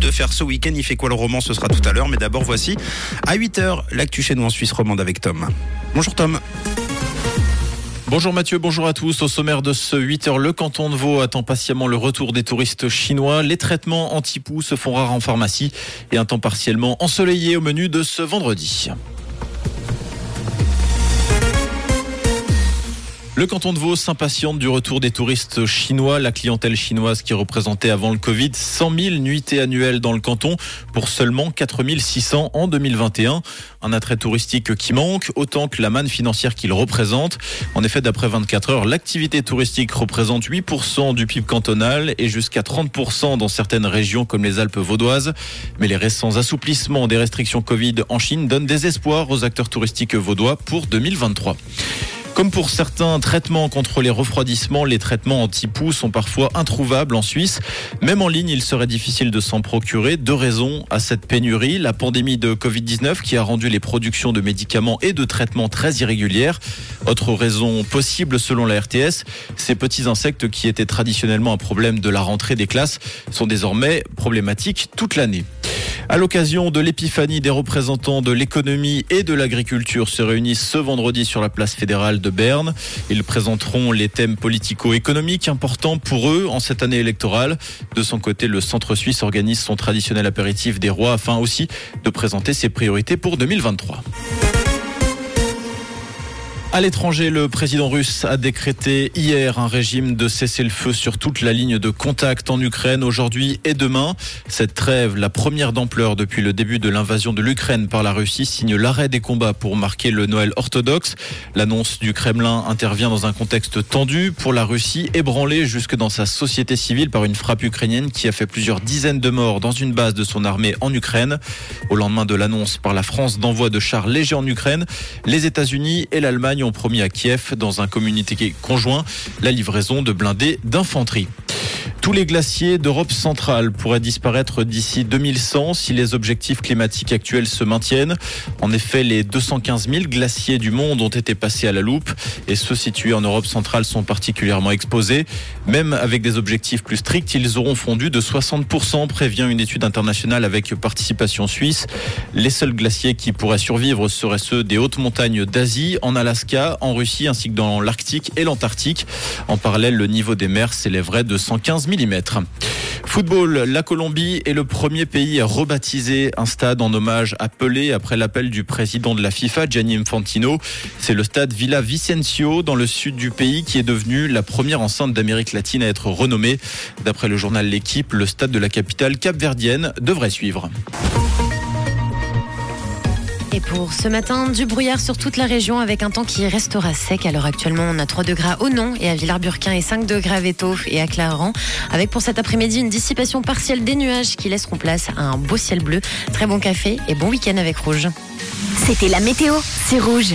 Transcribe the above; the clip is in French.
de faire ce week-end Il fait quoi le roman Ce sera tout à l'heure. Mais d'abord, voici à 8h l'actu chez nous en Suisse romande avec Tom. Bonjour Tom. Bonjour Mathieu, bonjour à tous. Au sommaire de ce 8h, le canton de Vaud attend patiemment le retour des touristes chinois. Les traitements anti-poux se font rares en pharmacie et un temps partiellement ensoleillé au menu de ce vendredi. Le canton de Vaud s'impatiente du retour des touristes chinois. La clientèle chinoise qui représentait avant le Covid 100 000 nuitées annuelles dans le canton pour seulement 4 600 en 2021. Un attrait touristique qui manque autant que la manne financière qu'il représente. En effet, d'après 24 heures, l'activité touristique représente 8% du PIB cantonal et jusqu'à 30% dans certaines régions comme les Alpes vaudoises. Mais les récents assouplissements des restrictions Covid en Chine donnent des espoirs aux acteurs touristiques vaudois pour 2023. Comme pour certains traitements contre les refroidissements, les traitements anti-poux sont parfois introuvables en Suisse. Même en ligne, il serait difficile de s'en procurer. Deux raisons à cette pénurie. La pandémie de Covid-19 qui a rendu les productions de médicaments et de traitements très irrégulières. Autre raison possible selon la RTS, ces petits insectes qui étaient traditionnellement un problème de la rentrée des classes sont désormais problématiques toute l'année. À l'occasion de l'épiphanie des représentants de l'économie et de l'agriculture se réunissent ce vendredi sur la place fédérale de Berne. Ils présenteront les thèmes politico-économiques importants pour eux en cette année électorale. De son côté, le Centre suisse organise son traditionnel apéritif des rois afin aussi de présenter ses priorités pour 2023. À l'étranger, le président russe a décrété hier un régime de cessez-le-feu sur toute la ligne de contact en Ukraine aujourd'hui et demain. Cette trêve, la première d'ampleur depuis le début de l'invasion de l'Ukraine par la Russie, signe l'arrêt des combats pour marquer le Noël orthodoxe. L'annonce du Kremlin intervient dans un contexte tendu pour la Russie, ébranlée jusque dans sa société civile par une frappe ukrainienne qui a fait plusieurs dizaines de morts dans une base de son armée en Ukraine. Au lendemain de l'annonce par la France d'envoi de chars légers en Ukraine, les États-Unis et l'Allemagne ont promis à Kiev, dans un communiqué conjoint, la livraison de blindés d'infanterie. Tous les glaciers d'Europe centrale pourraient disparaître d'ici 2100 si les objectifs climatiques actuels se maintiennent. En effet, les 215 000 glaciers du monde ont été passés à la loupe et ceux situés en Europe centrale sont particulièrement exposés. Même avec des objectifs plus stricts, ils auront fondu de 60%, prévient une étude internationale avec participation suisse. Les seuls glaciers qui pourraient survivre seraient ceux des hautes montagnes d'Asie, en Alaska, en Russie ainsi que dans l'Arctique et l'Antarctique. En parallèle, le niveau des mers s'élèverait de 115 Football, la Colombie est le premier pays à rebaptiser un stade en hommage à Pelé après l'appel du président de la FIFA, Gianni Infantino. C'est le stade Villa Vicencio dans le sud du pays qui est devenu la première enceinte d'Amérique latine à être renommée. D'après le journal L'équipe, le stade de la capitale capverdienne devrait suivre. Pour ce matin, du brouillard sur toute la région avec un temps qui restera sec. Alors actuellement, on a 3 degrés au Nom et à Villars-Burquin et 5 degrés à Vétaux et à Claran. Avec pour cet après-midi une dissipation partielle des nuages qui laisseront place à un beau ciel bleu. Très bon café et bon week-end avec Rouge. C'était la météo, c'est Rouge.